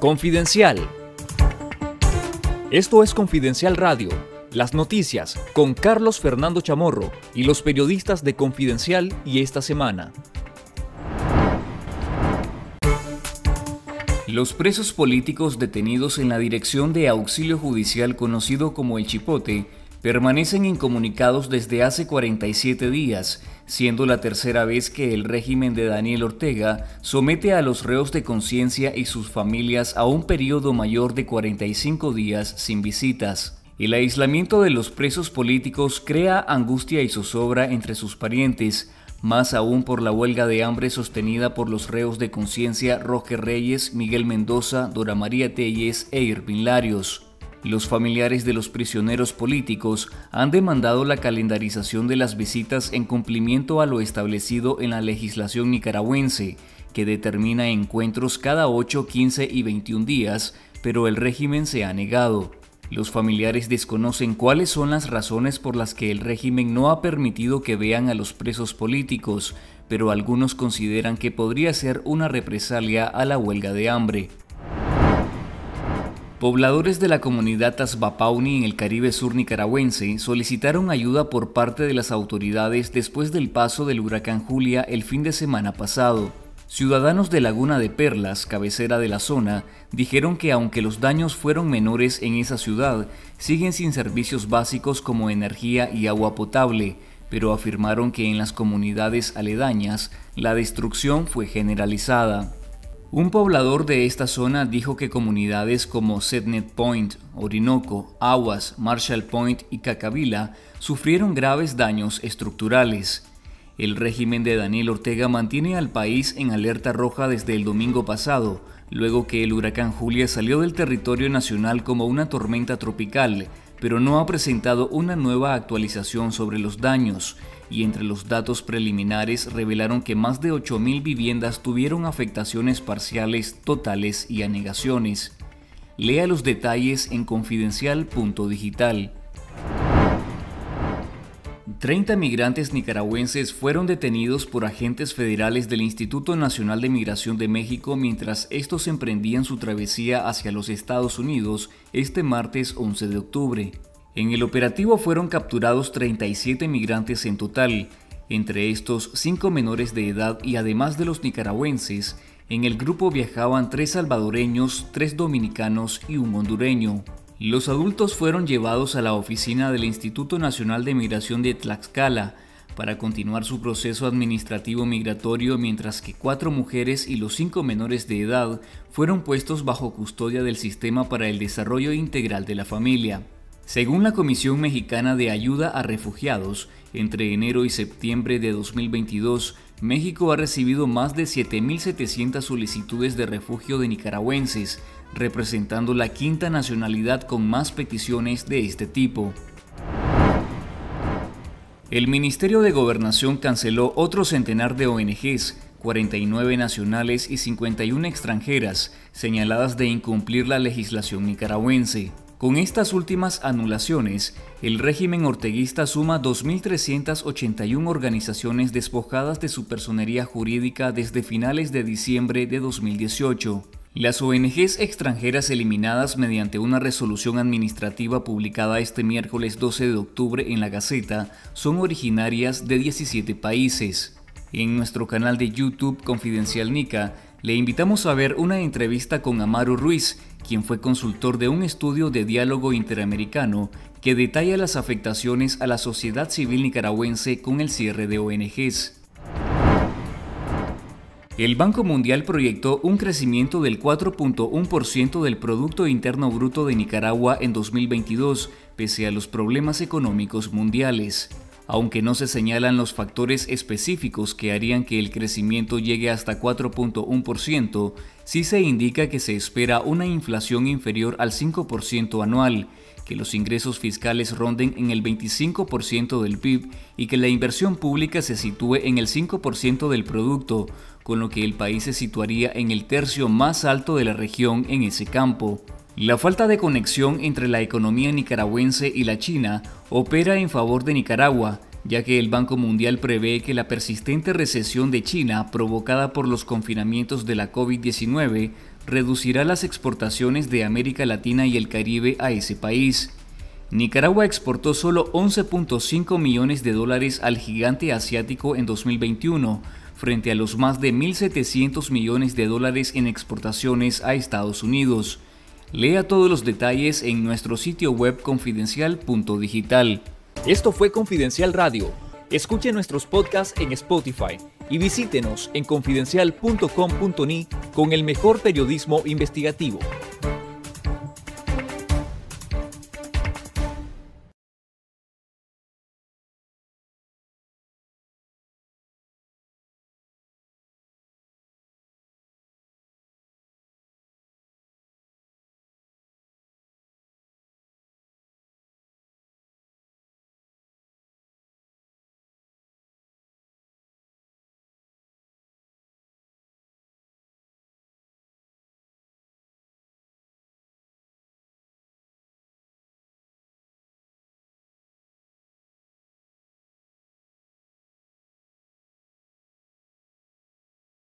Confidencial. Esto es Confidencial Radio, las noticias con Carlos Fernando Chamorro y los periodistas de Confidencial y esta semana. Los presos políticos detenidos en la Dirección de Auxilio Judicial conocido como el Chipote permanecen incomunicados desde hace 47 días, siendo la tercera vez que el régimen de Daniel Ortega somete a los reos de conciencia y sus familias a un periodo mayor de 45 días sin visitas. El aislamiento de los presos políticos crea angustia y zozobra entre sus parientes, más aún por la huelga de hambre sostenida por los reos de conciencia Roger Reyes, Miguel Mendoza, Dora María Telles e Irvin Larios. Los familiares de los prisioneros políticos han demandado la calendarización de las visitas en cumplimiento a lo establecido en la legislación nicaragüense, que determina encuentros cada 8, 15 y 21 días, pero el régimen se ha negado. Los familiares desconocen cuáles son las razones por las que el régimen no ha permitido que vean a los presos políticos, pero algunos consideran que podría ser una represalia a la huelga de hambre. Pobladores de la comunidad Tasbapauni en el Caribe Sur nicaragüense solicitaron ayuda por parte de las autoridades después del paso del huracán Julia el fin de semana pasado. Ciudadanos de Laguna de Perlas, cabecera de la zona, dijeron que aunque los daños fueron menores en esa ciudad, siguen sin servicios básicos como energía y agua potable, pero afirmaron que en las comunidades aledañas la destrucción fue generalizada. Un poblador de esta zona dijo que comunidades como Setnet Point, Orinoco, Aguas, Marshall Point y Cacavila sufrieron graves daños estructurales. El régimen de Daniel Ortega mantiene al país en alerta roja desde el domingo pasado, luego que el huracán Julia salió del territorio nacional como una tormenta tropical, pero no ha presentado una nueva actualización sobre los daños y entre los datos preliminares revelaron que más de 8.000 viviendas tuvieron afectaciones parciales, totales y anegaciones. Lea los detalles en confidencial.digital. 30 migrantes nicaragüenses fueron detenidos por agentes federales del Instituto Nacional de Migración de México mientras estos emprendían su travesía hacia los Estados Unidos este martes 11 de octubre. En el operativo fueron capturados 37 migrantes en total, entre estos 5 menores de edad y además de los nicaragüenses, en el grupo viajaban 3 salvadoreños, 3 dominicanos y un hondureño. Los adultos fueron llevados a la oficina del Instituto Nacional de Migración de Tlaxcala para continuar su proceso administrativo migratorio mientras que cuatro mujeres y los cinco menores de edad fueron puestos bajo custodia del Sistema para el Desarrollo Integral de la Familia. Según la Comisión Mexicana de Ayuda a Refugiados, entre enero y septiembre de 2022, México ha recibido más de 7.700 solicitudes de refugio de nicaragüenses, representando la quinta nacionalidad con más peticiones de este tipo. El Ministerio de Gobernación canceló otro centenar de ONGs, 49 nacionales y 51 extranjeras, señaladas de incumplir la legislación nicaragüense. Con estas últimas anulaciones, el régimen orteguista suma 2.381 organizaciones despojadas de su personería jurídica desde finales de diciembre de 2018. Las ONGs extranjeras eliminadas mediante una resolución administrativa publicada este miércoles 12 de octubre en la Gaceta son originarias de 17 países. En nuestro canal de YouTube Confidencial Nica le invitamos a ver una entrevista con Amaro Ruiz, quien fue consultor de un estudio de diálogo interamericano que detalla las afectaciones a la sociedad civil nicaragüense con el cierre de ONGs. El Banco Mundial proyectó un crecimiento del 4.1% del Producto Interno Bruto de Nicaragua en 2022, pese a los problemas económicos mundiales. Aunque no se señalan los factores específicos que harían que el crecimiento llegue hasta 4.1%, sí se indica que se espera una inflación inferior al 5% anual, que los ingresos fiscales ronden en el 25% del PIB y que la inversión pública se sitúe en el 5% del producto, con lo que el país se situaría en el tercio más alto de la región en ese campo. La falta de conexión entre la economía nicaragüense y la China opera en favor de Nicaragua, ya que el Banco Mundial prevé que la persistente recesión de China provocada por los confinamientos de la COVID-19 reducirá las exportaciones de América Latina y el Caribe a ese país. Nicaragua exportó solo 11.5 millones de dólares al gigante asiático en 2021, frente a los más de 1.700 millones de dólares en exportaciones a Estados Unidos. Lea todos los detalles en nuestro sitio web confidencial.digital. Esto fue Confidencial Radio. Escuche nuestros podcasts en Spotify y visítenos en confidencial.com.ni con el mejor periodismo investigativo.